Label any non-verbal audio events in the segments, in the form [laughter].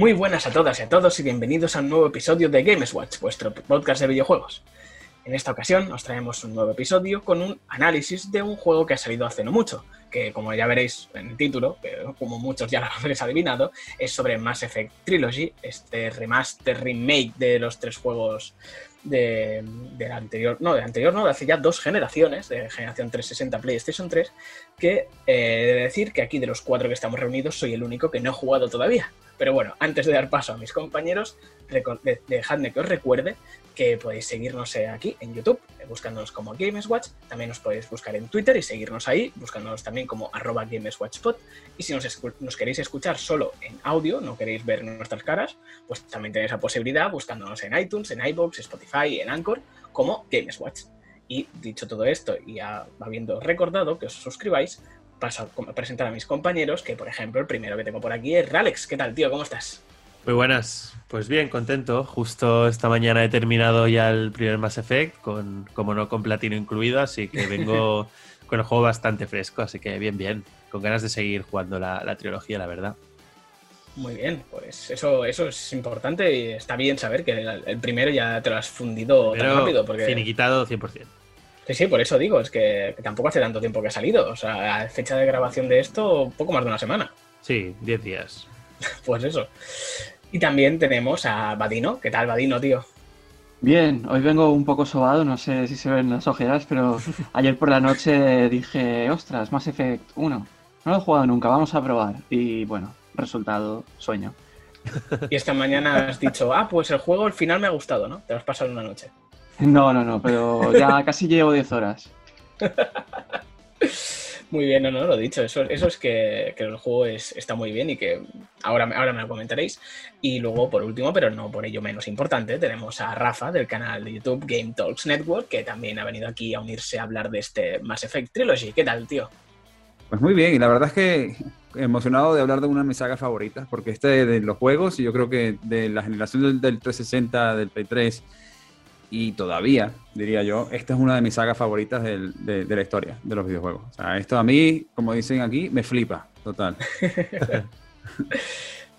Muy buenas a todas y a todos y bienvenidos a un nuevo episodio de Games Watch, vuestro podcast de videojuegos. En esta ocasión os traemos un nuevo episodio con un análisis de un juego que ha salido hace no mucho, que como ya veréis en el título, como muchos ya lo [laughs] habréis adivinado, es sobre Mass Effect Trilogy, este remaster remake de los tres juegos de, del anterior, no, del anterior no, de hace ya dos generaciones, de generación 360 PlayStation 3, que eh, he de decir que aquí de los cuatro que estamos reunidos soy el único que no he jugado todavía. Pero bueno, antes de dar paso a mis compañeros, dejadme que os recuerde que podéis seguirnos eh, aquí en YouTube, eh, buscándonos como GamesWatch. También os podéis buscar en Twitter y seguirnos ahí, buscándonos también como arroba GamesWatchPod. Y si nos, queréis escuchar solo en audio, no queréis ver nuestras caras, pues también tenéis la posibilidad buscándonos en iTunes, en iBox, Spotify, en Anchor, como GamesWatch. Y dicho todo esto, y ya habiendo recordado que os suscribáis, paso a presentar a mis compañeros, que por ejemplo el primero que tengo por aquí es Ralex. ¿Qué tal, tío? ¿Cómo estás? Muy buenas. Pues bien, contento. Justo esta mañana he terminado ya el primer Mass Effect, con, como no con platino incluido, así que vengo [laughs] con el juego bastante fresco, así que bien, bien. Con ganas de seguir jugando la, trilogía, la verdad. Muy bien, pues eso, eso es importante y está bien saber que el, primero ya te lo has fundido tan rápido. Porque... Finiquitado 100%. Sí, sí, por eso digo, es que, tampoco hace tanto tiempo que ha salido. O sea, a fecha de grabación de esto, poco más de una semana. Sí, 10 días. [laughs] pues eso. Y también tenemos a Vadino. ¿Qué tal, Vadino, tío? Bien, hoy vengo un poco sobado, no sé si se ven las ojeras, pero [laughs] ayer por la noche dije, ostras, Mass Effect 1. No lo he jugado nunca, vamos a probar. Y bueno, resultado, sueño. Y esta mañana has dicho, ah, pues el juego al final me ha gustado, ¿no? Te lo has pasado una noche. No, no, no, pero ya [laughs] casi llevo 10 horas. Muy bien, no, no, lo dicho. Eso, eso es que, el juego está muy bien y que ahora, ahora me lo comentaréis. Y luego, por último, pero no por ello menos importante, tenemos a Rafa del canal de YouTube Game Talks Network, que también ha venido aquí a unirse a hablar de este Mass Effect Trilogy. ¿Qué tal, tío? Pues muy bien, y la verdad es que emocionado de hablar de una de mis sagas favoritas, porque este de los juegos, y yo creo que de la generación del, del 360, del Play 3 y todavía, diría yo, esta es una de mis sagas favoritas de, la historia de los videojuegos. O sea, esto a mí, como dicen aquí, me flipa, total. [laughs]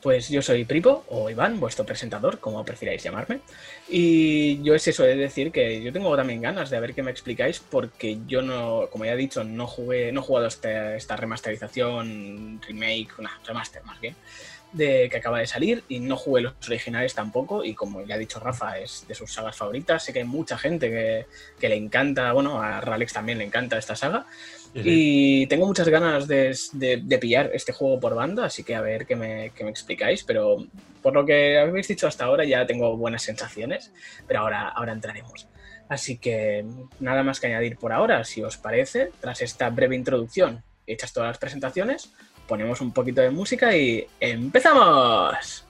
Pues yo soy Pripo, o Iván, vuestro presentador, como prefiráis llamarme. Y yo es eso, es decir, que yo tengo también ganas de ver qué me explicáis, porque yo no, como ya he dicho, no jugué, no he jugado esta, esta remasterización, remake, una remaster más bien, de que acaba de salir y no jugué los originales tampoco y como ya ha dicho Rafa es de sus sagas favoritas sé que hay mucha gente que, le encanta bueno a Ralex también le encanta esta saga y tengo muchas ganas de, pillar este juego por banda así que a ver qué me, qué me, explicáis pero por lo que habéis dicho hasta ahora ya tengo buenas sensaciones pero ahora, ahora entraremos así que nada más que añadir por ahora si os parece tras esta breve introducción hechas todas las presentaciones ponemos un poquito de música y empezamos.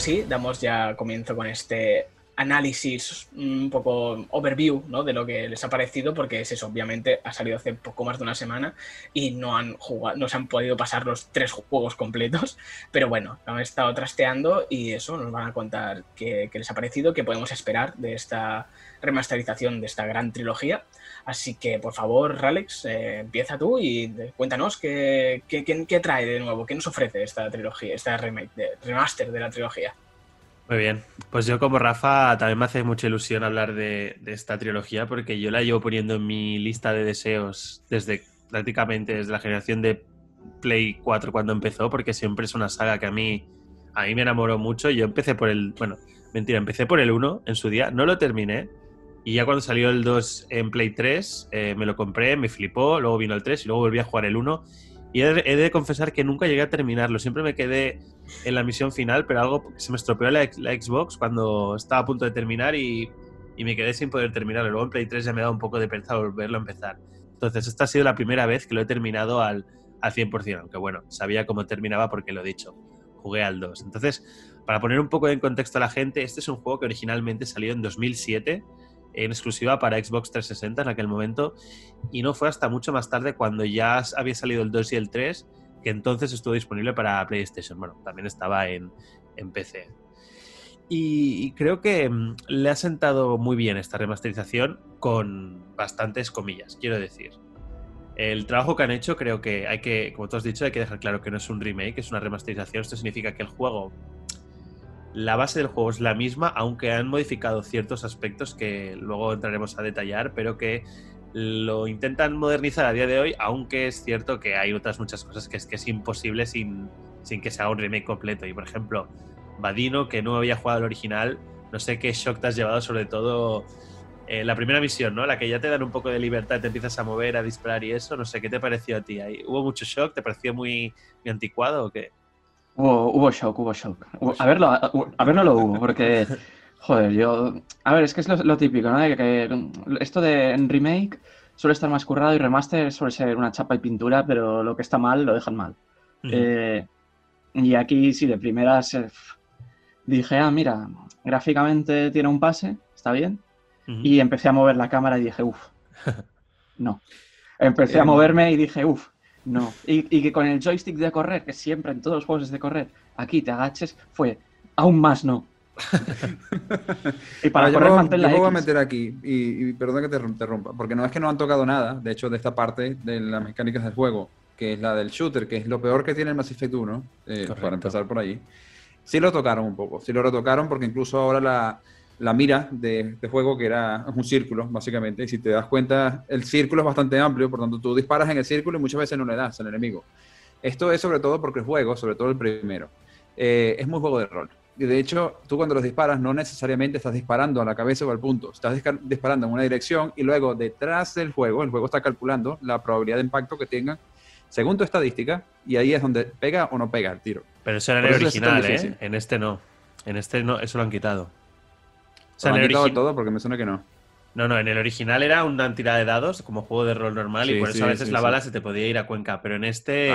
Ahora sí, damos ya comienzo con este análisis, un poco overview ¿no? de lo que les ha parecido, porque es eso, obviamente ha salido hace poco más de una semana y no han jugado, no se han podido pasar los tres juegos completos, pero bueno, han estado trasteando y eso nos van a contar qué les ha parecido, qué podemos esperar de esta remasterización de esta gran trilogía. Así que, por favor, Ralex, eh, empieza tú y cuéntanos qué, qué, trae de nuevo, qué nos ofrece esta trilogía, esta remake, remaster de la trilogía. Muy bien, pues yo como Rafa también me hace mucha ilusión hablar de, esta trilogía porque yo la llevo poniendo en mi lista de deseos desde prácticamente desde la generación de Play 4 cuando empezó, porque siempre es una saga que a mí, a mí me enamoró mucho. Yo empecé por el, bueno, mentira, empecé por el 1 en su día, no lo terminé, y ya cuando salió el 2 en Play 3, eh, me lo compré, me flipó, luego vino el 3 y luego volví a jugar el 1. Y he, de confesar que nunca llegué a terminarlo. Siempre me quedé en la misión final, pero algo se me estropeó la, Xbox cuando estaba a punto de terminar y, y, me quedé sin poder terminarlo. Luego en Play 3 ya me da un poco de pereza volverlo a empezar. Entonces, esta ha sido la primera vez que lo he terminado al, al 100%, aunque bueno, sabía cómo terminaba porque lo he dicho. Jugué al 2. Entonces, Para poner un poco en contexto a la gente, este es un juego que originalmente salió en 2007 en exclusiva para Xbox 360 en aquel momento y no fue hasta mucho más tarde cuando ya había salido el 2 y el 3 que entonces estuvo disponible para PlayStation. Bueno, también estaba en, en PC. Y creo que mm, le ha sentado muy bien esta remasterización con bastantes comillas, quiero decir. El trabajo que han hecho creo que hay que, como tú has dicho, hay que dejar claro que no es un remake, es una remasterización. Esto significa que el juego, la base del juego es la misma, aunque han modificado ciertos aspectos que luego entraremos a detallar, pero que lo intentan modernizar a día de hoy, aunque es cierto que hay otras muchas cosas que es que es imposible sin, sin que se haga un remake completo. Y por ejemplo, Vadino, que no había jugado el original, no sé qué shock te has llevado, sobre todo eh, la primera misión, ¿no? La que ya te dan un poco de libertad, te empiezas a mover, a disparar y eso, no sé, ¿qué te pareció a ti? ¿Hubo mucho shock? ¿Te pareció muy, anticuado o qué? Hubo, hubo shock, hubo shock. A verlo, a, ver, no lo hubo, porque, [laughs] joder, yo... A ver, es que es lo, típico, ¿no? que, esto de en remake suele estar más currado y remaster suele ser una chapa y pintura, pero lo que está mal lo dejan mal. Eh, y aquí sí, de primeras eh, dije, ah, mira, gráficamente tiene un pase, está bien. Y empecé a mover la cámara y dije, uff, [laughs] no. Empecé a eh, moverme y dije, uff, no. Y, que con el joystick de correr, que siempre en todos los juegos es de correr, aquí te agaches, fue aún más no. [laughs] y para correr, mantén la voy a meter aquí, y, perdón que te interrumpa, porque no es que no han tocado nada, de hecho, de esta parte de las mecánicas del juego, que es la del shooter, que es lo peor que tiene el Mass Effect 1, eh, para empezar por ahí. Sí lo tocaron un poco, sí lo retocaron porque incluso ahora la, la mira de este juego, que era un círculo, básicamente, y si te das cuenta, el círculo es bastante amplio, por tanto tú disparas en el círculo y muchas veces no le das al enemigo. Esto es sobre todo porque el juego, sobre todo el primero, eh, es muy juego de rol. Y de hecho, tú cuando los disparas no necesariamente estás disparando a la cabeza o al punto, estás disparando en una dirección y luego detrás del juego, el juego está calculando la probabilidad de impacto que tengan según tu estadística, y ahí es donde pega o no pega el tiro. Pero eso era en el original, ¿eh? En este no. En este no, eso lo han quitado. O sea, lo han quitado todo porque me suena que no. No, no, en el original era una tirada de dados como juego de rol normal y por eso a veces la bala se te podía ir a Cuenca, pero en este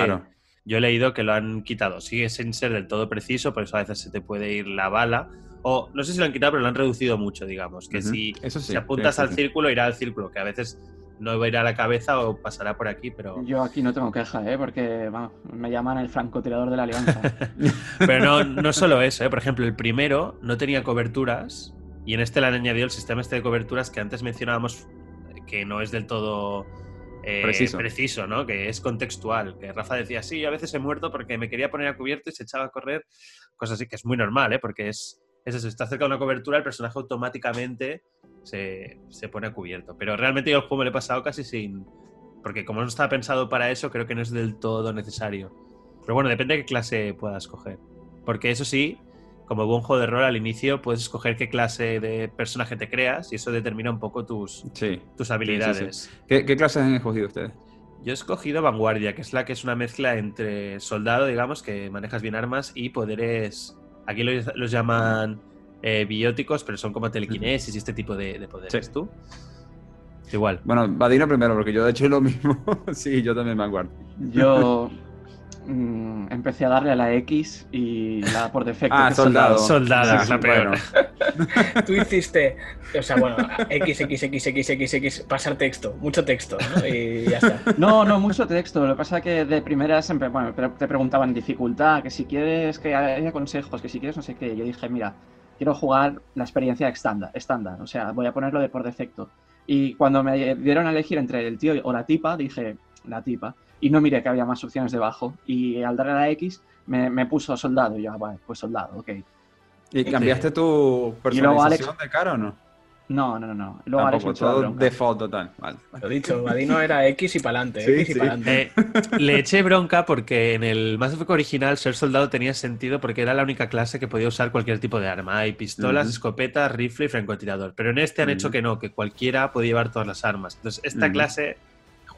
yo he leído que lo han quitado. Sigue sin ser del todo preciso, por eso a veces se te puede ir la bala. O no sé si lo han quitado, pero lo han reducido mucho, digamos. Que si, si, apuntas al círculo, irá al círculo, que a veces no va a ir a la cabeza o pasará por aquí, pero... Yo aquí no tengo queja, ¿eh? porque me llaman el francotirador de la alianza. [laughs] pero no, no solo eso, ¿eh? por ejemplo, el primero no tenía coberturas y en este le han añadido el sistema este de coberturas que antes mencionábamos que no es del todo eh, preciso. ¿no? Que es contextual. Que Rafa decía, sí, a veces he muerto porque me quería poner a cubierto y se echaba a correr. Cosas así que es muy normal, ¿eh? Porque es, es eso, está cerca de una cobertura, el personaje automáticamente se, pone a cubierto. Pero realmente yo el juego me lo he pasado casi sin. Porque como no estaba pensado para eso, creo que no es del todo necesario. Pero bueno, depende de qué clase puedas coger. Porque eso sí, como buen juego de rol al inicio, puedes escoger qué clase de personaje te creas y eso determina un poco tus, tus habilidades. ¿Qué, ¿Qué, clases han escogido ustedes? Yo he escogido Vanguardia, que es la que es una mezcla entre soldado, digamos, que manejas bien armas, y poderes. Aquí los llaman eh, bióticos, pero son como telequinesis y este tipo de, poderes. ¿Tú? Igual. Bueno, Vadino primero, porque yo de hecho lo mismo. [laughs] sí, yo también me aguardo. Yo [laughs] mm, empecé a darle a la X y la por defecto. Ah, soldado. Soldada, es la peor. [laughs] Tú hiciste, o sea, bueno, X, X, X, X, X, X, pasar texto, mucho texto, ¿no? Y ya está. No, no, mucho texto. Lo que pasa es que de primeras, bueno, te preguntaban dificultad, que si quieres que haya consejos, que si quieres no sé qué. Yo dije, mira, quiero jugar la experiencia estándar, estándar, o sea, voy a ponerlo de por defecto. Y cuando me dieron a elegir entre el tío o la tipa, dije, la tipa, y no miré que había más opciones debajo. Y al darle a la X, me, puso soldado, y yo, ah, pues soldado, ok. ¿Y cambiaste tu personalización de cara o no? No, no, no. Luego Tampoco, todo default total. Vale. Lo dicho, Vadino era X y para adelante. Sí, eh, le eché bronca porque en el Mass Effect original ser soldado tenía sentido porque era la única clase que podía usar cualquier tipo de arma. Hay pistolas, escopetas, rifle y francotirador. Pero en este han hecho que no, que cualquiera podía llevar todas las armas. Entonces, esta clase,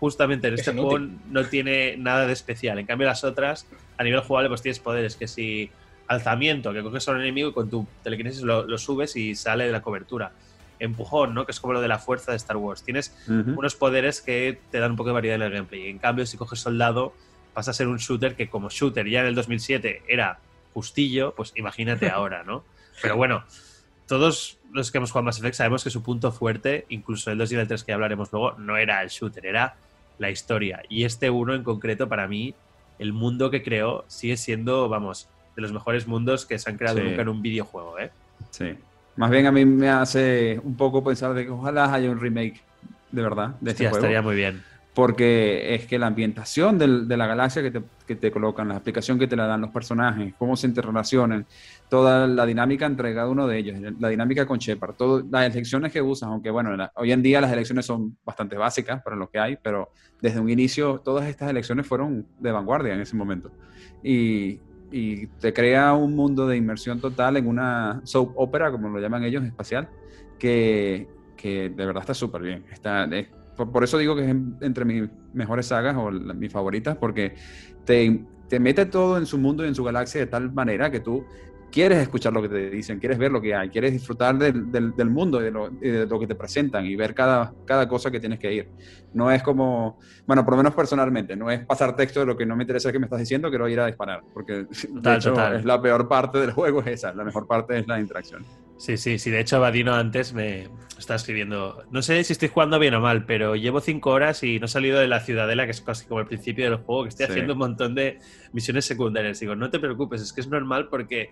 justamente en este juego, no tiene nada de especial. En cambio, las otras, a nivel jugable, pues tienes poderes que si alzamiento, que coges a un enemigo y con tu telequinesis lo subes y sale de la cobertura empujón, ¿no? Que es como lo de la fuerza de Star Wars. Tienes unos poderes que te dan un poco de variedad en el gameplay. En cambio, si coges soldado, pasa a ser un shooter que como shooter ya en el 2007 era justillo, pues imagínate [laughs] ahora, ¿no? Pero bueno, todos los que hemos jugado Mass Effect sabemos que su punto fuerte, incluso el 2 y el 3 que hablaremos luego, no era el shooter, era la historia. Y este uno en concreto, para mí, el mundo que creó sigue siendo, vamos, de los mejores mundos que se han creado Sí. nunca en un videojuego, ¿eh? Sí. Más bien a mí me hace un poco pensar de que ojalá haya un remake de verdad de este juego. estaría muy bien. Porque es que la ambientación del- de la galaxia que te, que te colocan, la explicación que te la dan los personajes, cómo se interrelacionan, toda la dinámica entre cada uno de ellos, la dinámica con Shepard, todo, las elecciones que usas, aunque bueno, la- hoy en día las elecciones son bastante básicas para lo que hay, pero desde un inicio todas estas elecciones fueron de vanguardia en ese momento. Y, y te crea un mundo de inmersión total en una soap opera, como lo llaman ellos, espacial, que, que de verdad está súper bien. Está, es- por, por eso digo que es en- entre mis mejores sagas o la- mis favoritas, porque te, te mete todo en su mundo y en su galaxia de tal manera que tú quieres escuchar lo que te dicen, quieres ver lo que hay, quieres disfrutar del, del- del mundo y de, lo, y de lo que te presentan y ver cada, cada cosa que tienes que ir. No es como, bueno, por lo menos personalmente, no es pasar texto de lo que no me interesa que me estás diciendo, quiero ir a disparar, porque de hecho es la peor parte del juego, es esa, la mejor parte es la interacción. Sí, sí, sí. De hecho, Vadino antes me está escribiendo. No sé si estoy jugando bien o mal, pero llevo cinco horas y no he salido de la ciudadela, que es casi como el principio del juego, que estoy Sí. haciendo un montón de misiones secundarias. Digo, no te preocupes, es que es normal porque,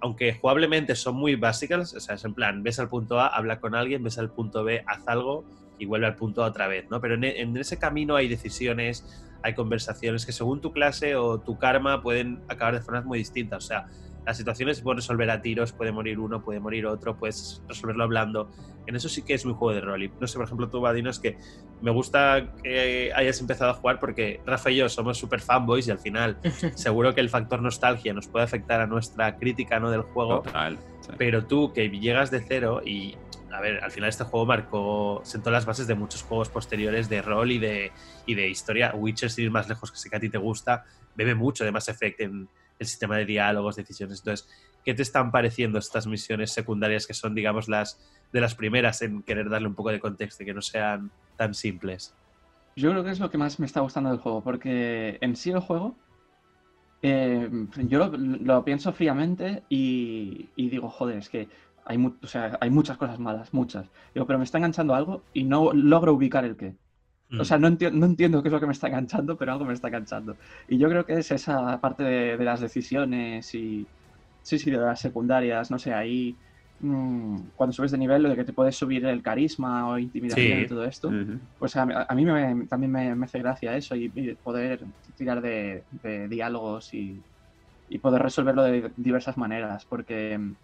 aunque jugablemente son muy básicas, o sea, es en plan, ves al punto A, habla con alguien, ves al punto B, haz algo y vuelve al punto A otra vez, ¿no? Pero en, e- en ese camino hay decisiones, hay conversaciones que según tu clase o tu karma pueden acabar de formas muy distintas. O sea, las situaciones se pueden resolver a tiros, puede morir uno, puede morir otro, puedes resolverlo hablando. En eso sí que es un juego de rol. Y no sé, por ejemplo, tú, Vadino, es que me gusta que hayas empezado a jugar porque Rafa y yo somos super fanboys y al final [laughs] seguro que el factor nostalgia nos puede afectar a nuestra crítica ¿no? del juego. Total. sí. Pero tú que llegas de cero y, a ver, al final este juego marcó, sentó las bases de muchos juegos posteriores de rol y de, y de historia. Witcher, sin ir más lejos, que sé que a ti te gusta, bebe mucho de Mass Effect en el sistema de diálogos, decisiones. Entonces, ¿qué te están pareciendo estas misiones secundarias que son, digamos, las de las primeras en querer darle un poco de contexto y que no sean tan simples? Yo creo que es lo que más me está gustando del juego, porque en sí el juego, eh, yo lo, pienso fríamente y, digo, joder, es que hay, hay muchas cosas malas, muchas. Digo, pero me está enganchando algo y no logro ubicar el qué. Mm. O sea, no, enti- no entiendo qué es lo que me está enganchando, pero algo me está enganchando. Y yo creo que es esa parte de, de las decisiones y, sí, sí, de las secundarias, no sé, ahí mm, cuando subes de nivel, lo de que te puedes subir el carisma o intimidación Sí. y todo esto. Ujú. Pues a, a mí me- también me, me hace gracia eso y, y poder tirar de, de diálogos y, y poder resolverlo de diversas maneras, porque mm,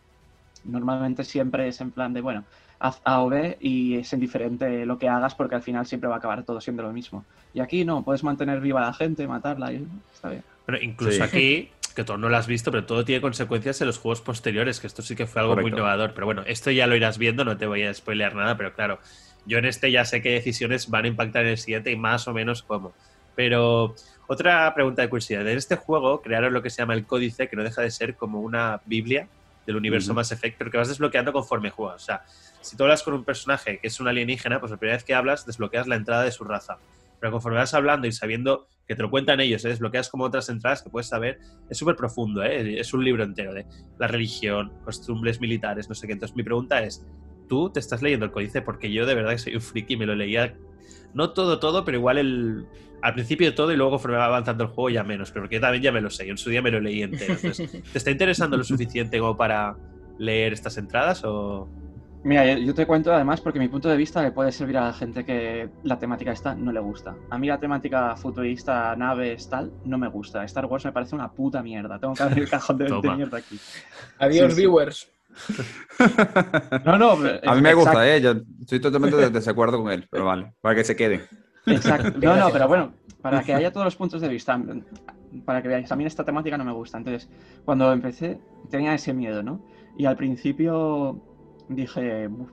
normalmente siempre es en plan de, bueno, haz A o B y es indiferente lo que hagas porque al final siempre va a acabar todo siendo lo mismo. Y aquí no, puedes mantener viva a la gente, matarla y está bien. Pero incluso Sí. aquí, que tú no lo has visto, pero todo tiene consecuencias en los juegos posteriores, que esto sí que fue algo muy innovador. Pero bueno, esto ya lo irás viendo, no te voy a spoilear nada, pero claro, yo en este ya sé qué decisiones van a impactar en el siguiente y más o menos cómo. Pero otra pregunta de curiosidad. En este juego crearon lo que se llama el códice, que no deja de ser como una Biblia del universo Ujú. Mass Effect, pero que vas desbloqueando conforme juegas. O sea, si tú hablas con un personaje que es un alienígena, pues la primera vez que hablas desbloqueas la entrada de su raza. Pero conforme vas hablando y sabiendo que te lo cuentan ellos, ¿eh? desbloqueas como otras entradas que puedes saber, es súper profundo, ¿eh? es un libro entero de la religión, costumbres militares, no sé qué. Entonces mi pregunta es, ¿tú te estás leyendo el códice? Porque yo de verdad que soy un friki y me lo leía, no todo, todo, pero igual el, al principio todo y luego conforme va avanzando el juego ya menos, pero porque yo también ya me lo sé, yo en su día me lo leí entero. Entonces, [laughs] ¿te está interesando lo suficiente como para leer estas entradas o...? Mira, yo- te cuento además porque mi punto de vista le puede servir a la gente que la temática esta no le gusta. A mí la temática futurista, naves, tal, no me gusta. Star Wars me parece una puta mierda. Tengo que abrir el cajón de, [laughs] de mierda aquí. Adiós, Sí, sí. viewers. No, no, [laughs] A mí me exacto. gusta, ¿eh? Yo estoy totalmente de desacuerdo con él, pero vale, para que se quede. Exacto. [laughs] No, no, pero bueno, para que haya todos los puntos de vista, para que veáis, a mí esta temática no me gusta. Entonces, cuando empecé, tenía ese miedo, ¿no? Y al principio dije, "Uf,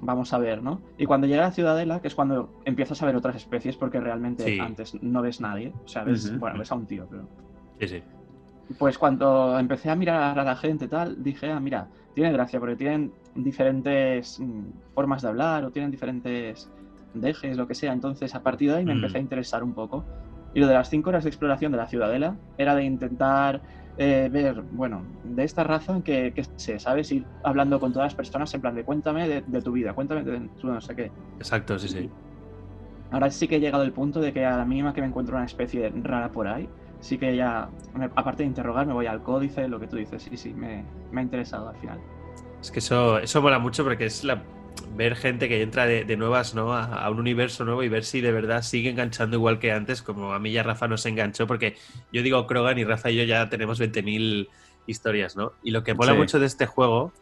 vamos a ver, ¿no? Y cuando llegué a la Ciudadela, que es cuando empiezas a ver otras especies, porque realmente Sí. antes no ves nadie, o sea, ves, bueno, ves a un tío, pero... Sí, sí. Pues cuando empecé a mirar a la gente tal, dije, ah, mira, tiene gracia porque tienen diferentes mm, formas de hablar o tienen diferentes dejes, lo que sea. Entonces, a partir de ahí me Mm. empecé a interesar un poco. Y lo de las cinco horas de exploración de la ciudadela era de intentar eh, ver, bueno, de esta raza que, que sé, ¿sabes? Ir hablando con todas las personas en plan de cuéntame de, de tu vida, cuéntame de tu no sé qué. Exacto, sí, sí. Ahora sí que he llegado al punto de que a la mínima que me encuentro una especie rara por ahí, sí que ya, me- aparte de interrogar, me voy al códice, lo que tú dices, sí, sí, me, me ha interesado al final. Es que eso, eso mola mucho porque es la, ver gente que entra de, de nuevas ¿no? a, a un universo nuevo y ver si de verdad sigue enganchando igual que antes, como a mí ya Rafa nos enganchó, porque yo digo Krogan y Rafa y yo ya tenemos 20.000 historias, ¿no? Y lo que mola Sí. mucho de este juego,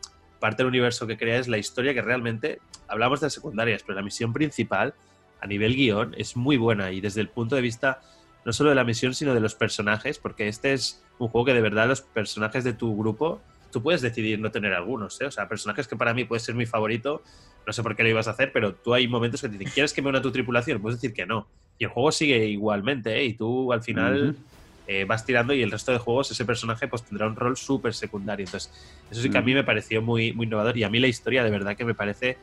parte del universo que crea, es la historia que realmente, hablamos de secundarias, pero la misión principal, a nivel guion, es muy buena y desde el punto de vista no solo de la misión, sino de los personajes, porque este es un juego que de verdad los personajes de tu grupo, tú puedes decidir no tener algunos, ¿eh? O sea, personajes que para mí puede ser mi favorito, no sé por qué lo ibas a hacer, pero tú hay momentos que te dicen, ¿quieres que me una a tu tripulación? Puedes decir que no. Y el juego sigue igualmente, ¿eh? Y tú al final eh, vas tirando y el resto de juegos ese personaje pues tendrá un rol súper secundario. Entonces, eso sí que a mí Ujú. me pareció muy, muy innovador y a mí la historia de verdad que me parece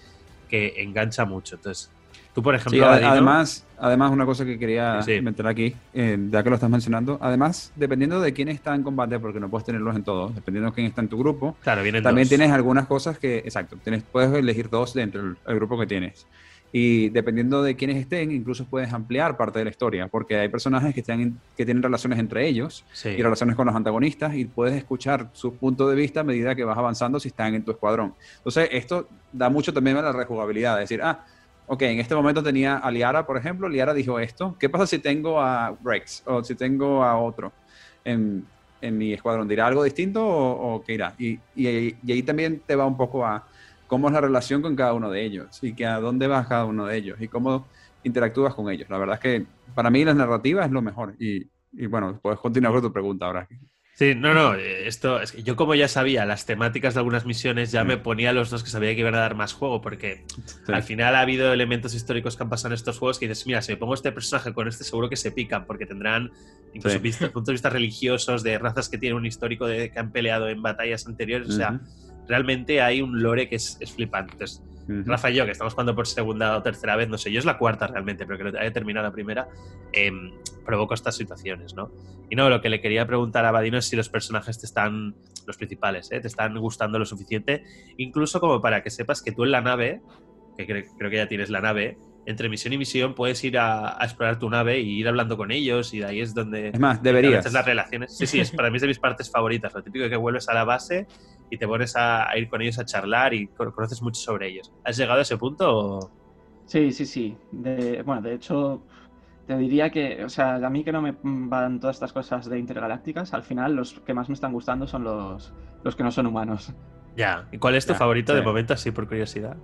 que engancha mucho. Entonces, tú por ejemplo, Sí, además, además, una cosa que quería Sí, meter aquí, eh, ya que lo estás mencionando, además, dependiendo de quién está en combate, porque no puedes tenerlos en todos, dependiendo de quién está en tu grupo, claro, vienen también dos. tienes algunas cosas que, exacto, tienes, puedes elegir dos dentro del grupo que tienes. Y dependiendo de quiénes estén, incluso puedes ampliar parte de la historia, porque hay personajes que, están que tienen relaciones entre ellos Sí. y relaciones con los antagonistas y puedes escuchar su punto de vista a medida que vas avanzando si están en tu escuadrón. Entonces, esto da mucho también a la rejugabilidad, es decir, ah, ok, en este momento tenía a Liara, por ejemplo, Liara dijo esto, ¿qué pasa si tengo a Rex o si tengo a otro en, en mi escuadrón? ¿Dirá algo distinto o, qué irá? Y, y, ahí- también te va un poco a cómo es la relación con cada uno de ellos y que a dónde vas cada uno de ellos y cómo interactúas con ellos. La verdad es que para mí la narrativa es lo mejor y, y bueno, puedes continuar con tu pregunta ahora. Sí, no, no, eh, esto es que yo como ya sabía las temáticas de algunas misiones, ya Mm. me ponía los dos que sabía que iban a dar más juego, porque Sí. al final ha habido elementos históricos que han pasado en estos juegos que dices, mira, si me pongo este personaje con este seguro que se pican, porque tendrán incluso Sí. puntos de vista religiosos de razas que tienen un histórico de que han peleado en batallas anteriores, o sea, realmente hay un lore que es, es flipante. Entonces. Rafa y yo, que estamos jugando por segunda o tercera vez, no sé, yo es la cuarta realmente, pero que haya terminado la primera, em, provoco estas situaciones, ¿no? Y no, lo que le quería preguntar a Badino es si los personajes te están, los principales, ¿eh? te están gustando lo suficiente, incluso como para que sepas que tú en la nave, que cre- creo que ya tienes la nave, entre misión y misión puedes ir a, a explorar tu nave y ir hablando con ellos y de ahí es donde... Es más, deberías. las relaciones. Sí, sí, es, para mí es de mis partes favoritas. Lo típico que vuelves a la base y te pones a, a ir con ellos a charlar y co- conoces mucho sobre ellos. ¿Has llegado a ese punto? o- Sí, sí, sí. De, bueno, de hecho, te diría que, o sea, a mí que no me van todas estas cosas de intergalácticas, al final los que más me están gustando son los, los que no son humanos. Ya. ¿Y cuál es tu Ya, favorito de sí. momento, así por curiosidad?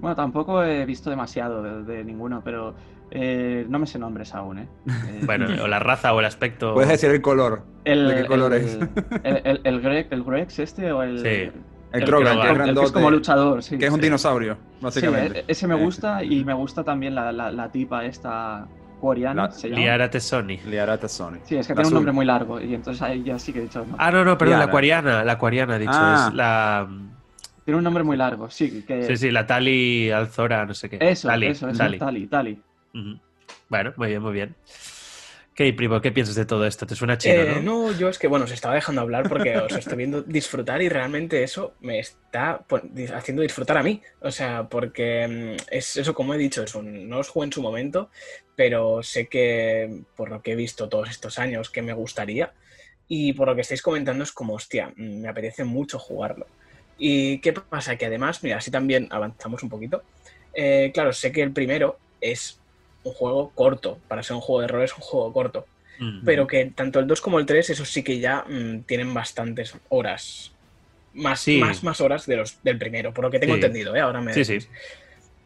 Bueno, tampoco he visto demasiado de, de ninguno, pero eh, no me sé nombres aún, ¿eh? [laughs] Eh, Bueno, o la raza o el aspecto. Puedes decir el color. el, ¿de qué color el, es? El, el, el Greg, el Grex este o el... Sí. El, El Krogan, que que es como luchador, sí. que es un sí. dinosaurio, Sí, básicamente. e- ese me Eh, gusta y me gusta también la, la, la tipa esta coreana, La- se llama. Liara. Liara. Sí, es que La tiene un nombre muy largo y entonces ahí ya sí que he dicho... no. Ah, no, no, perdón, la Liara. aquariana. La aquariana, ha dicho. Ah. Es la. Tiene un nombre muy largo, sí. Que... Sí, sí, la Tali Alzora, no sé qué. Eso, Tali, eso, eso, Tali. Tali, Tali. Bueno, muy bien, muy bien. ¿Qué, primo? ¿Qué piensas de todo esto? ¿Te suena chino, Eh, no? no, yo es que, bueno, os estaba dejando hablar porque os estoy viendo disfrutar y realmente eso me está haciendo disfrutar a mí. O sea, porque mm, es eso, como he dicho, es un- no os jugué en su momento, pero sé que por lo que he visto todos estos años que me gustaría y por lo que estáis comentando es como, hostia, mm, me apetece mucho jugarlo. ¿Y qué pasa? Que además, mira, así también avanzamos un poquito. Eh, claro, sé que el primero es un juego corto, para ser un juego de rol es un juego corto pero que tanto el 2 como el 3, eso sí que ya mm, tienen bastantes horas. Más, Sí. más, más horas de los, del primero, por lo que tengo Sí. entendido, ¿eh? Ahora me Sí, decís. sí.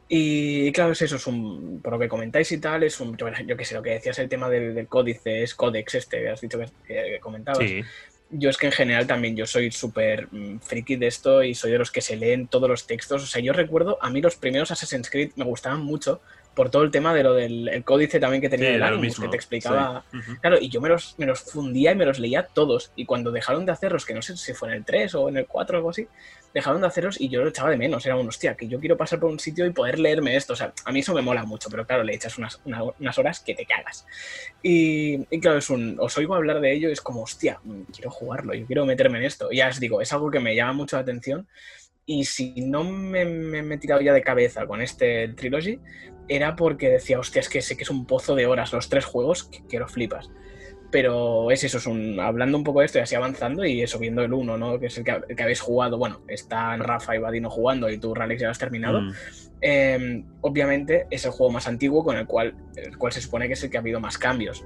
Y claro, es eso, es un, por lo que comentáis y tal, es un, yo, yo que sé, lo que decías, el tema del, del códice, es códex este, que has dicho que, que comentabas. Sí. Yo es que en general también yo soy súper mm, friki de esto y soy de los que se leen todos los textos. O sea, yo recuerdo, a mí los primeros Assassin's Creed me gustaban mucho por todo el tema de lo del el códice también que tenía Sí, el Animus, que te explicaba. sí. Ujú. Claro, y yo me los, me los fundía y me los leía todos. Y cuando dejaron de hacerlos, que no sé si fue en el 3 o en el 4 o algo así, dejaron de hacerlos y yo lo echaba de menos. Era un hostia, que yo quiero pasar por un sitio y poder leerme esto. O sea, a mí eso me mola mucho, pero claro, le echas unas, una- unas horas que te cagas. Y, y claro, es un, os oigo hablar de ello y es como, hostia, mm, quiero jugarlo, yo quiero meterme en esto. Y ya os digo, es algo que me llama mucho la atención. Y si no me, me- me he tirado ya de cabeza con este Trilogy, era porque decía, hostia, es que sé que es un pozo de horas los tres juegos que, que lo flipas. Pero es eso, es un, hablando un poco de esto y así avanzando y eso, viendo el 1, ¿no? Que es el que, el que habéis jugado. Bueno, están Rafa y Vadino jugando y tú, Ralex, ya lo has terminado. Mm. Eh, obviamente es el juego más antiguo con el cual, el cual se supone que es el que ha habido más cambios.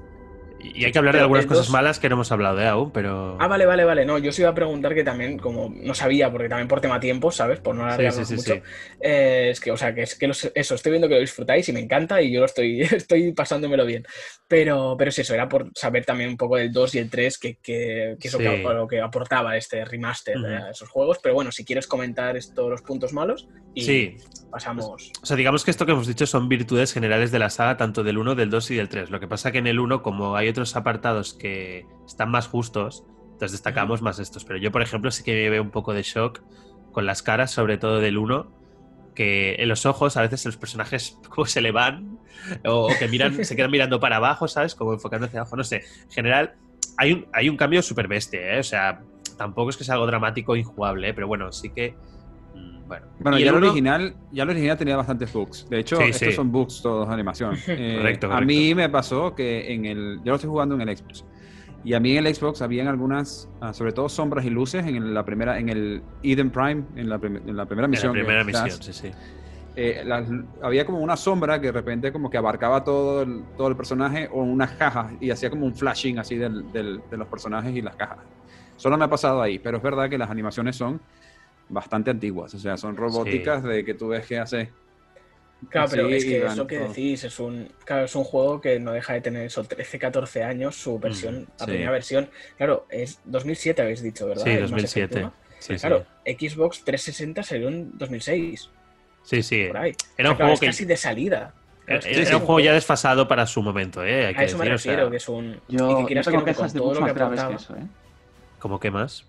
Y hay que hablar de algunas cosas dos- malas que no hemos hablado de aún, pero. Ah, vale, vale, vale. No, yo os iba a preguntar que también, como no sabía, porque también por tema tiempo, ¿sabes? Por no alargarnos sí, sí, mucho. sí. Eh, es que, o sea, que es que los- eso, estoy viendo que lo disfrutáis y me encanta y yo lo estoy, [laughs] estoy pasándomelo bien. Pero, pero es eso, era por saber también un poco del 2 y el 3, que, que, que eso que, lo que aportaba este remaster Ujú. de esos juegos. Pero bueno, si quieres comentar estos los puntos malos y Sí. pasamos. O sea, digamos que esto que hemos dicho son virtudes generales de la saga, tanto del 1, del 2 y del 3. Lo que pasa que en el 1, como hay otros apartados que están más justos, entonces destacamos más estos. Pero yo, por ejemplo, sí que me veo un poco de shock con las caras, sobre todo del 1, que en los ojos a veces los personajes [laughs] como se le van o, o que miran, se quedan mirando para abajo, ¿sabes? Como enfocando hacia abajo, no sé. En general, hay un, hay un cambio súper bestia, ¿eh? O sea, tampoco es que sea algo dramático o injugable, ¿eh? pero bueno, sí que... mm, Bueno, Bueno, ya el uno- original, ya lo original tenía bastantes bugs. De hecho, Sí, estos sí. son bugs todos de animación. [laughs] Eh, Correcto, A correcto. mí me pasó que en el. Yo lo estoy jugando en el Xbox. Y a mí en el Xbox habían algunas, ah, sobre todo sombras y luces en la primera, en el Eden Prime, en la, prim- en la primera en la misión. primera estás, misión, sí, sí. eh, las- había como una sombra que de repente como que abarcaba todo el, todo el personaje o unas cajas y hacía como un flashing así del- del- de los personajes y las cajas. Solo me ha pasado ahí, pero es verdad que las animaciones son bastante antiguas, o sea, son robóticas de que tú ves que hace... Claro, pero es y que eso que decís es un, claro, es un juego que no deja de tener eso, 13, 14 años, su versión, la sí. primera versión. Claro, es 2007 habéis dicho, ¿verdad? Sí, El Mass 2007. Effect 1. Sí, sí. Claro, Xbox 360 salió en 2006, Sí, sí. por ahí. Era un O sea, claro, juego es que casi de salida. Claro, es que es un juego ya desfasado para su momento, ¿eh? Hay que A eso me decir, o sea, refiero, que es un... y Yo, que yo quieras que tengo no, que quejas con de lo más que graves que eso, ¿eh? ¿Cómo que más?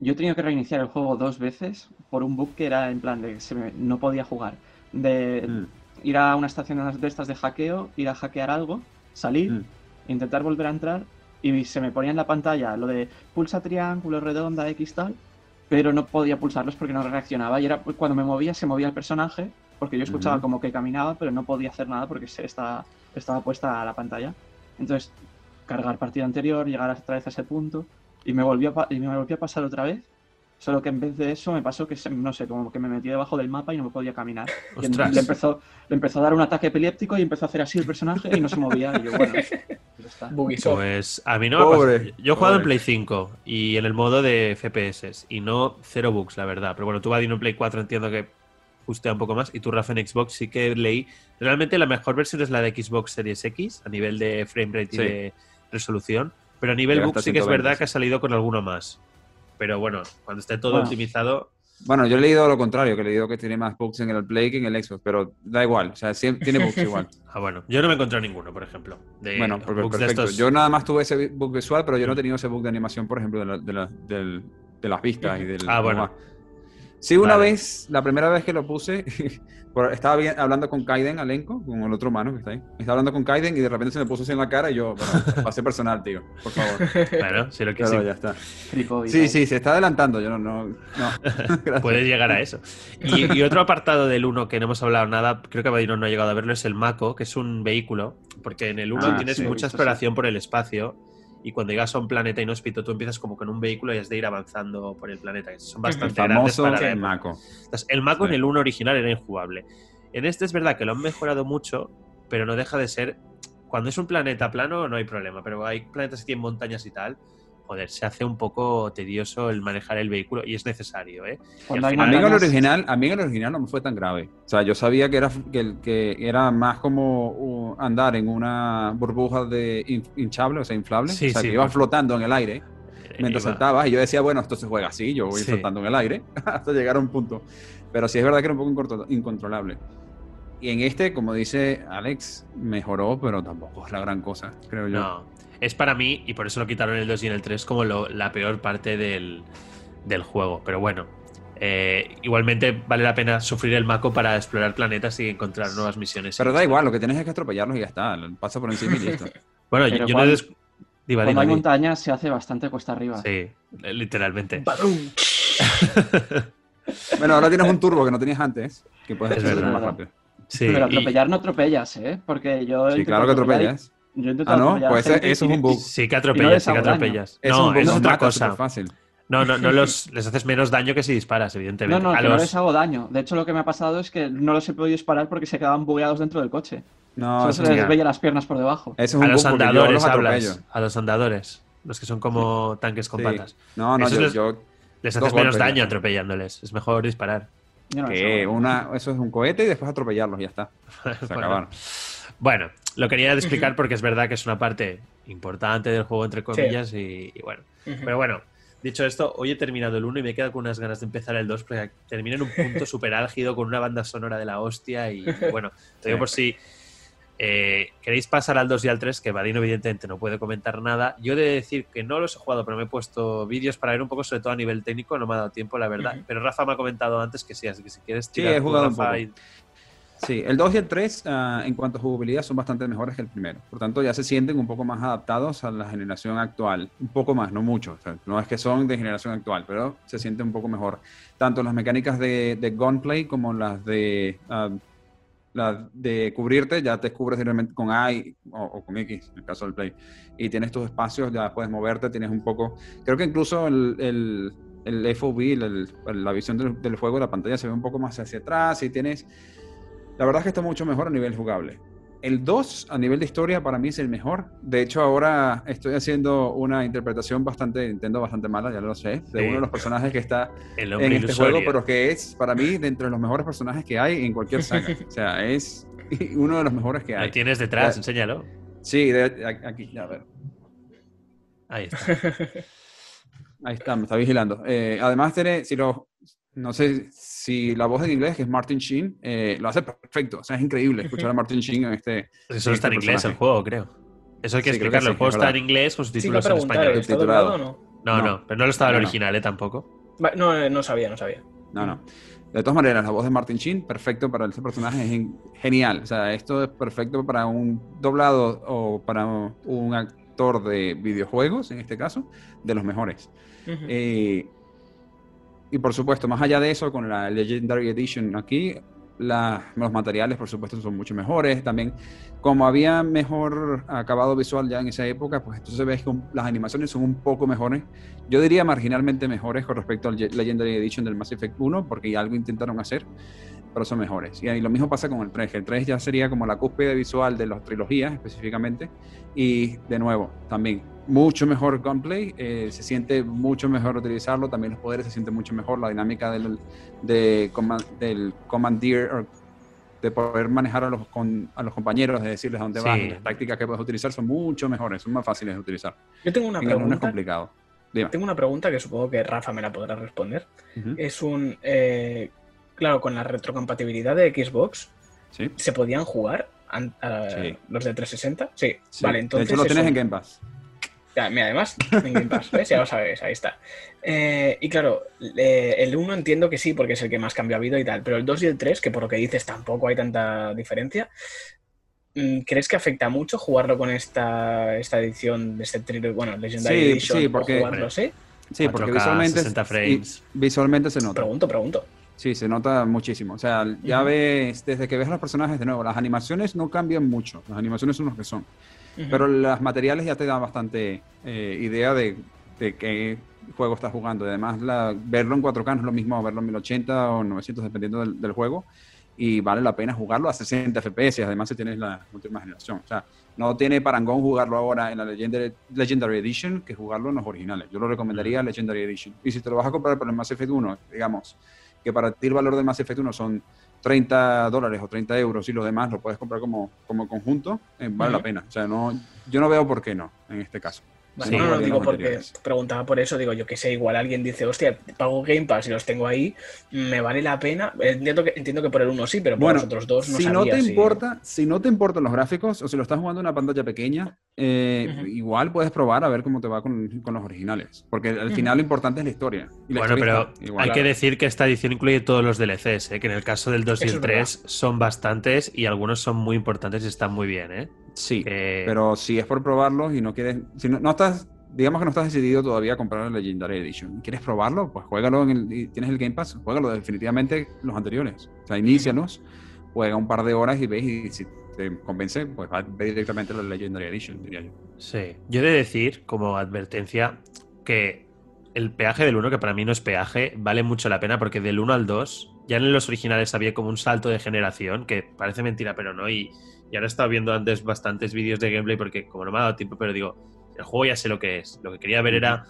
Yo he tenido que reiniciar el juego dos veces por un bug que era en plan de que se me- no podía jugar. De Mm, ir a una estación de estas de hackeo, ir a hackear algo, salir, mm. intentar volver a entrar y se me ponía en la pantalla lo de pulsa triángulo, redonda, X tal, pero no podía pulsarlos porque no reaccionaba y era cuando me movía se movía el personaje porque yo escuchaba como que caminaba pero no podía hacer nada porque se estaba, estaba puesta a la pantalla. Entonces, cargar partida anterior, llegar otra vez a ese punto y me volvió a, y me volvió a pasar otra vez. Solo que en vez de eso me pasó que, se- no sé, como que me metí debajo del mapa y no me podía caminar. Ostras. le, empezó, le empezó a dar un ataque epiléptico y empezó a hacer así el personaje y no se movía. Y yo, bueno, [laughs] ya está. Bugisoft. Pues a mí no me Pobre, ha pasado. Yo he jugado en. Play 5 y en el modo de FPS y no cero bugs, la verdad. Pero bueno, tú Vadino en Play 4 entiendo que justea un poco más y tú Rafa en Xbox sí que leí. Realmente la mejor versión es la de Xbox Series X a nivel de frame rate y Sí. de resolución. Pero a nivel hasta sí que es 120, verdad que ha salido con alguno más. Pero bueno, cuando esté todo Bueno. optimizado, Bueno, yo he leído lo contrario, que he leído que tiene más bugs en el Play que en el Xbox, pero da igual, o sea, siempre, tiene bugs igual. [laughs] ah, bueno, yo no me he encontrado ninguno, por ejemplo. De Bueno, per- bugs de perfecto. estos- Yo nada más tuve ese bug visual, pero yo no he tenido ese bug de animación, por ejemplo, de, la- de la- del- de las vistas y del... Ah, bueno. Sí, una Vale. vez, la primera vez que lo puse, [laughs] estaba bien- hablando con Kaiden, Alenco, con el otro humano que está ahí. Estaba hablando con Kaiden y de repente se me puso así en la cara y yo, bueno, [laughs] pasé personal, tío, por favor. Bueno, si lo que Claro, sí, ya está. Sí, sí, se está adelantando, yo no, no, no. [laughs] [laughs] Puedes llegar a eso. Y, y otro apartado del 1 que no hemos hablado nada, creo que Vadino no ha llegado a verlo, es el Mako, que es un vehículo, porque en el 1 Ah, tienes sí, mucha exploración por el espacio y cuando llegas a un planeta inhóspito tú empiezas como con un vehículo y has de ir avanzando por el planeta. Son bastante grandes Famoso para la el. Mako. Entonces, el Mako Sí. en el 1 original era injugable. En este es verdad que lo han mejorado mucho, pero no deja de ser... Cuando es un planeta plano no hay problema, pero hay planetas que tienen montañas y tal, joder, se hace un poco tedioso el manejar el vehículo y es necesario, ¿eh? Final- A mí, en el original, a mí en el original no me fue tan grave. O sea, yo sabía que era, que, que era más como andar en una burbuja de hin- hinchable, o sea, inflable. Sí, o sea, sí, que por- flotando en el aire mientras Iba- saltabas. Y yo decía, bueno, esto se juega así, yo voy Sí. flotando en el aire [laughs] hasta llegar a un punto. Pero sí es verdad que era un poco incontrol- incontrolable. Y en este, como dice Alex, mejoró, pero tampoco es la gran cosa, creo yo. No, es para mí, y por eso lo quitaron en el 2 y en el 3, como lo- la peor parte del, del juego. Pero bueno, eh, igualmente vale la pena sufrir el maco para explorar planetas y encontrar nuevas misiones. Pero da igual, lo que tienes es que atropellarlos y ya está. Pasa por encima y listo. [laughs] Bueno, yo, Pero yo no cuando- des- Diva, Cuando diva, hay di. montañas se hace bastante cuesta arriba. Sí, literalmente. ¡Badum! [laughs] Bueno, ahora tienes un turbo que no tenías antes, que puedes verdad. más rápido. Sí, Pero y- atropellar no atropellas, ¿eh? Porque yo. Sí, claro que atropellas. Yo Ah, ¿no? a Pues eso es un bug. Sí que no atropellas, sí que atropellas. No, es los otra cosa. superfácil. No, no, no [laughs] los, les haces menos daño que si disparas, No, evidentemente. no, a que no los, les hago daño. De hecho, lo que me ha pasado es que no los he podido disparar porque se quedaban bugueados dentro del coche. No, Solo eso, se les veía las piernas por debajo. es a un los bug porque yo andadores los hablas. A los andadores. Los que son como tanques con Sí. patas. No, no, Esos yo, les- yo- Les Dos haces menos golpes, daño atropellándoles. Es mejor disparar. No que una, eso es un cohete y después atropellarlos y ya está. [laughs] Se acabaron. Bueno, lo quería explicar porque es verdad que es una parte importante del juego, entre comillas, y, y bueno. Pero bueno, dicho esto, hoy he terminado el 1 y me he quedado con unas ganas de empezar el 2 porque termina en un punto [laughs] súper álgido con una banda sonora de la hostia y bueno, te digo Sí. por si eh, queréis pasar al 2 y al 3, que Vadino evidentemente no puede comentar nada. Yo he de decir que no los he jugado, pero me he puesto vídeos para ver un poco, sobre todo a nivel técnico, no me ha dado tiempo, la verdad. Pero Rafa me ha comentado antes que sí, así que si quieres Sí, tirar he tú, jugado un poco. y- Sí, el 2 y el 3 ah, en cuanto a jugabilidad son bastante mejores que el primero. Por tanto, ya se sienten un poco más adaptados a la generación actual. Un poco más, no mucho. O sea, no es que son de generación actual, pero se siente un poco mejor. Tanto las mecánicas de, de gunplay como las de, las de cubrirte, ya te cubres directamente con A y- o, o con X, en el caso del Play. Y tienes tus espacios, ya puedes moverte, tienes un poco... Creo que incluso el, el, el FOV, el- la visión del, del juego, la pantalla se ve un poco más hacia atrás y tienes... La verdad es que está mucho mejor a nivel jugable. El 2, a nivel de historia, para mí es el mejor. De hecho, ahora estoy haciendo una interpretación bastante, Nintendo bastante mala, ya lo sé, de Sí. uno de los personajes que está en este juego, ilusorio. pero que es, para mí, de entre los mejores personajes que hay en cualquier saga. [laughs] o sea, es [laughs] uno de los mejores que Lo hay. tienes detrás, Ya. enséñalo. Sí, de- aquí, a ver. Ahí está. [laughs] Ahí está, me está vigilando. Eh, además, tiene, si lo, no sé si la voz en inglés, que es Martin Sheen, eh, lo hace perfecto. O sea, es increíble escuchar a Martin Sheen en este. Eso está en este inglés el juego, creo. Eso hay que Sí, que explicarlo. sí, el juego es está verdad. en inglés con Sí, subtítulos en preguntar, español. ¿está Titulado. doblado o no? No, no, No. pero no lo estaba el No, no. original, ¿eh? Tampoco. No, eh, no sabía, no sabía. No, no. De todas maneras, la voz de Martin Sheen, perfecto para ese personaje, es gen- genial. O sea, esto es perfecto para un doblado o para un actor de videojuegos, en este caso, de los mejores. Eh, y por supuesto, más allá de eso, con la Legendary Edition aquí, la- los materiales, por supuesto, son mucho mejores. También, como había mejor acabado visual ya en esa época, pues entonces ves que las animaciones son un poco mejores. Yo diría marginalmente mejores con respecto al Legendary Edition del Mass Effect 1, porque algo intentaron hacer, pero son mejores. Y ahí lo mismo pasa con el 3. que El 3 ya sería como la cúspide visual de las trilogías específicamente. Y de nuevo, también mucho mejor gunplay, eh, se siente mucho mejor utilizarlo, también los poderes se sienten mucho mejor, la dinámica del, de del commandeer, or- de poder manejar a los, con- a los compañeros, de decirles dónde Sí. las tácticas que puedes utilizar son mucho mejores, son más fáciles de utilizar. Yo tengo una En uno es pregunta. complicado. Dime. Tengo una pregunta que supongo que Rafa me la podrá responder. Ujú. Es un. eh, claro, con la retrocompatibilidad de Xbox, Sí. ¿se podían jugar an- a- Sí. los de 360? Sí. Sí. Vale, entonces. de hecho, lo tienes eso- en Game Pass. Ya, mira, además, en Game Pass, ¿ves? Ya lo sabes, ahí está. Eh, y claro, eh, el 1 entiendo que sí, porque es el que más cambio ha habido y tal, pero el 2 y el 3, que por lo que dices tampoco hay tanta diferencia, mm, ¿crees que afecta mucho jugarlo con esta, esta edición de este thriller, bueno, Legendary Sí, Edition, sí, o jugarlo así? Sí, porque 4K, visualmente, 60 frames. y visualmente se nota. Pregunto, pregunto. Sí, se nota muchísimo. O sea, ya Ujú. ves, desde que ves a los personajes de nuevo, las animaciones no cambian mucho. Las animaciones son las que son. Ujú. Pero los materiales ya te dan bastante eh, idea de, de qué juego estás jugando. Además, la- verlo en 4K no es lo mismo verlo en 1080 o 900, dependiendo del, del juego. Y vale la pena jugarlo a 60 FPS. Además, si tienes la última generación. O sea, no tiene parangón jugarlo ahora en la Legendary, Legendary Edition que jugarlo en los originales. Yo lo recomendaría Legendary Edition. Y si te lo vas a comprar por el Mass Effect 1, digamos que para ti el valor del Mass Effect 1 son 30 dólares o 30 euros y los demás lo puedes comprar como, como conjunto, eh, vale la pena. O sea, no, yo no veo por qué no en este caso. Vale, Sí. no, no, digo porque preguntaba por eso, digo, yo que sé, igual alguien dice, hostia, pago Game Pass y los tengo ahí, ¿me vale la pena? Entiendo que, entiendo que por el uno sí, pero por Bueno, los otros dos no si no sabía te si- importa, si no te importan los gráficos o si lo estás jugando en una pantalla pequeña, eh, igual puedes probar a ver cómo te va con, con los originales. Porque al final lo importante es la historia. Y la Bueno, historia pero igual. hay que decir que esta edición incluye todos los DLCs, ¿eh? que en el caso del 2 y el es verdad. 3 son bastantes y algunos son muy importantes y están muy bien. ¿eh? Sí, Que- pero si es por probarlos y no quieres, si no, no estás, digamos que no estás decidido todavía a comprar la Legendary Edition, ¿quieres probarlo? Pues juégalo en el, tienes el Game Pass, juégalo definitivamente los anteriores. O sea, inícialos, juega un par de horas y ves y si te convence, pues ve directamente a la Legendary Edition, diría yo. Sí, yo he de decir, como advertencia, que el peaje del 1, que para mí no es peaje, vale mucho la pena porque del 1 al 2, ya en los originales había como un salto de generación, que parece mentira, pero no. Y, y ahora he estado viendo antes bastantes vídeos de gameplay porque como no me ha dado tiempo, pero digo, el juego ya sé lo que es. Lo que quería ver era,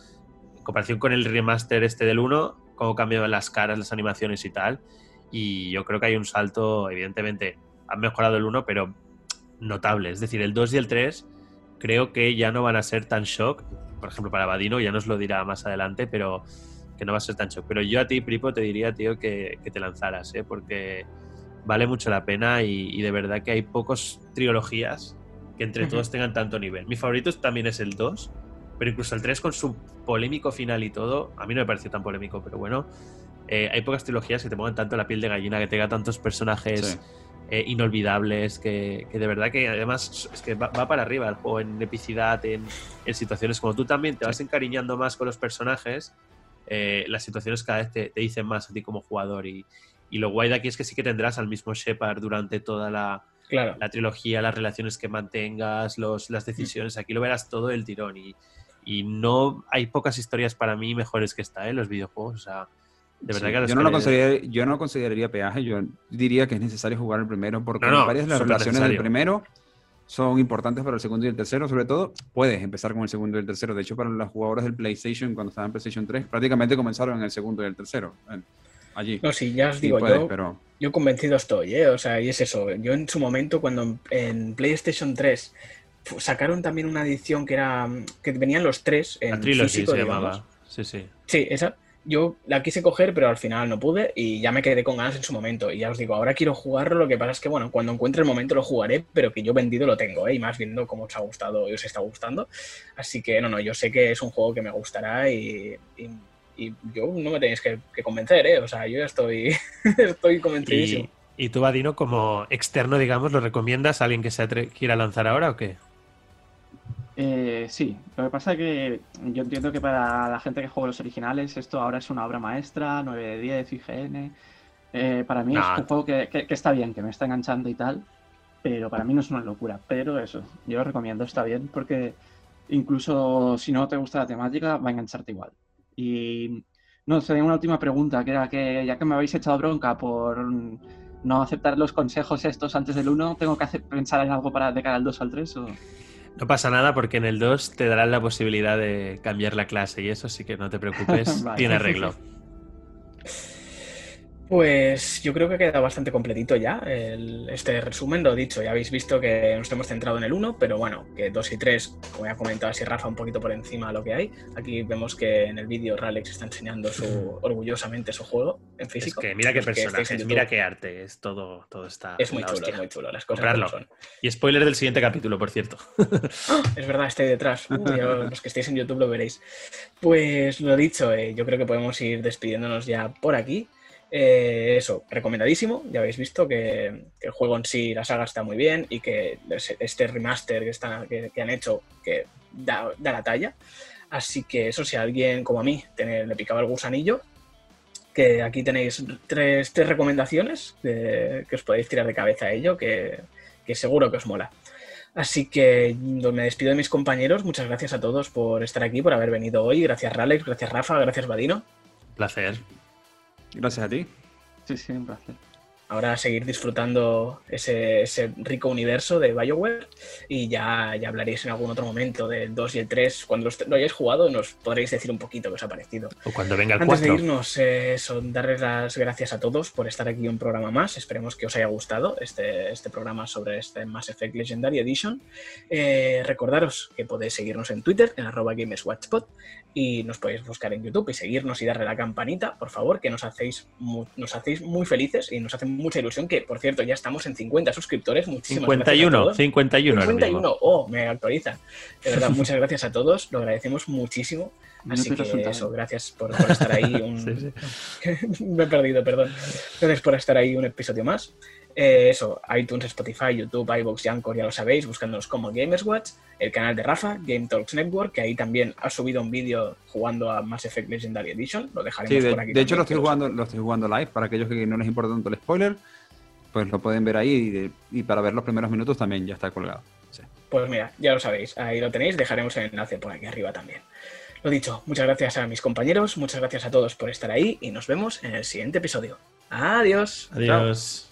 en comparación con el remaster este del 1, cómo cambiaban las caras, las animaciones y tal. Y yo creo que hay un salto, evidentemente, han mejorado el 1, pero notable. Es decir, el 2 y el 3 creo que ya no van a ser tan shock. Por ejemplo, para Badino ya nos lo dirá más adelante, pero que no va a ser tan shock. Pero yo a ti, Pripo, te diría, tío, que, que te lanzaras, ¿eh? porque vale mucho la pena y, y de verdad que hay pocos trilogías que entre todos tengan tanto nivel. Mi favorito también es el 2, pero incluso el 3 con su polémico final y todo, a mí no me pareció tan polémico, pero bueno, eh, hay pocas trilogías que te pongan tanto la piel de gallina, que tenga tantos personajes Sí. eh, inolvidables, que, que de verdad que además es que va, va para arriba el juego en epicidad, en, en situaciones como tú también te vas encariñando más con los personajes, eh, las situaciones cada vez te, te dicen más a ti como jugador y, y lo guay de aquí es que sí que tendrás al mismo Shepard durante toda la, Claro. la trilogía, las relaciones que mantengas, los, las decisiones, aquí lo verás todo el tirón y, y no hay pocas historias para mí mejores que esta, ¿eh? los videojuegos, o sea, de verdad Sí, que yo, no lo consideraría, yo no lo consideraría peaje, yo diría que es necesario jugar el primero porque No, no, varias de las relaciones del primero son importantes para el segundo y el tercero, sobre todo puedes empezar con el segundo y el tercero, de hecho para las jugadoras del PlayStation cuando estaban en PlayStation 3 prácticamente comenzaron en el segundo y el tercero, en- allí. No, sí, ya os Sí, digo, puedes, yo, pero yo convencido estoy, ¿eh? O sea, y es eso. Yo en su momento, cuando en, en PlayStation 3 fu- sacaron también una edición que era que venían los tres en la trilogy físico, se digamos. llamaba. Sí, sí. Sí, esa. Yo la quise coger, pero al final no pude y ya me quedé con ganas en su momento. Y ya os digo, ahora quiero jugarlo. Lo que pasa es que, bueno, cuando encuentre el momento lo jugaré, pero que yo vendido lo tengo, ¿eh? Y más viendo cómo os ha gustado y os está gustando. Así que, no, no, yo sé que es un juego que me gustará y, y- y yo no me tenéis que, que convencer, ¿eh? O sea, yo ya estoy, [laughs] estoy convencidísimo. Y, y tú, Vadino, como externo, digamos, ¿lo recomiendas a alguien que se quiera lanzar ahora o qué? Eh, sí, lo que pasa es que yo entiendo que para la gente que juega los originales esto ahora es una obra maestra, 9 de 10, IGN. Eh, para mí Nah. es un juego que, que- que está bien, que me está enganchando y tal, pero para mí no es una locura. Pero eso, yo lo recomiendo, está bien, porque incluso si no te gusta la temática, va a engancharte igual. Y no, sé, una última pregunta, que era que ya que me habéis echado bronca por no aceptar los consejos estos antes del 1, ¿tengo que hacer- pensar en algo para de cara al 2 o al 3? O... No pasa nada porque en el 2 te darán la posibilidad de cambiar la clase y eso sí que no te [laughs] preocupes, Vale. tiene arreglo. [laughs] Pues yo creo que queda bastante completito ya el- este resumen. Lo dicho, ya habéis visto que nos hemos centrado en el 1, pero bueno, que 2 y 3, como ya ha comentado así Rafa, un poquito por encima de lo que hay. Aquí vemos que en el vídeo Ralex está enseñando su, orgullosamente su juego en Es físico. que mira qué que personajes, mira qué arte, es todo, todo está. Es muy chulo, hostia. es muy chulo. Las cosas Comprarlo. son. Y spoiler del siguiente capítulo, por cierto. [gasps] Es verdad, está ahí detrás. Uh, ya los que estéis en YouTube lo veréis. Pues lo dicho, eh, yo creo que podemos ir despidiéndonos ya por aquí. Eh, eso, recomendadísimo. Ya habéis visto que, el juego en sí, la saga está muy bien y que este remaster que, está, que, han hecho que da, la talla. Así que eso, si a alguien como a mí tiene- le picaba el gusanillo, que aquí tenéis tres, recomendaciones que, os podéis tirar de cabeza a ello, que, que seguro que os mola. Así que me despido de mis compañeros. Muchas gracias a todos por estar aquí, por haber venido hoy. Gracias Ralex, gracias Rafa, gracias Vadino. Placer. Gracias a ti. Sí, sí, un placer. ahora seguir disfrutando ese, rico universo de Bioware y ya, ya hablaréis en algún otro momento del 2 y el 3. Cuando lo hayáis jugado nos podréis decir un poquito qué os ha parecido. O cuando venga el Antes 4. de irnos, eh, son darles las gracias a todos por estar aquí un programa más. Esperemos que os haya gustado este, este programa sobre este Mass Effect Legendary Edition. Eh, recordaros que podéis seguirnos en Twitter, en arroba GamesWatchPod, y nos podéis buscar en YouTube y seguirnos y darle la campanita, por favor, que nos hacéis muy, nos hacéis muy felices y nos hace mucha ilusión que, por cierto, ya estamos en 50 suscriptores. Muchísimas 51, gracias a todos. 51, ahora 51, mismo. oh, me actualiza. De verdad, muchas gracias a todos, lo agradecemos muchísimo. Así que eso, gracias por, por estar ahí. [laughs] Un... Sí, sí. [laughs] me he perdido, perdón. Gracias por estar ahí un episodio más. Eh, eso, iTunes, Spotify, YouTube, iVoox y Anchor, ya lo sabéis, buscándonos como Gamerswatch, el canal de Rafa, Game Talks Network, que ahí también ha subido un vídeo jugando a Mass Effect Legendary Edition, lo dejaremos Sí, de, por aquí. de hecho lo estoy jugando, lo estoy jugando live para aquellos que no les importa tanto el spoiler, pues lo pueden ver ahí y, de- y para ver los primeros minutos también ya está colgado. Sí. Pues mira, ya lo sabéis, ahí lo tenéis, dejaremos el enlace por aquí arriba también. Lo dicho, muchas gracias a mis compañeros, muchas gracias a todos por estar ahí y nos vemos en el siguiente episodio. Adiós. Adiós.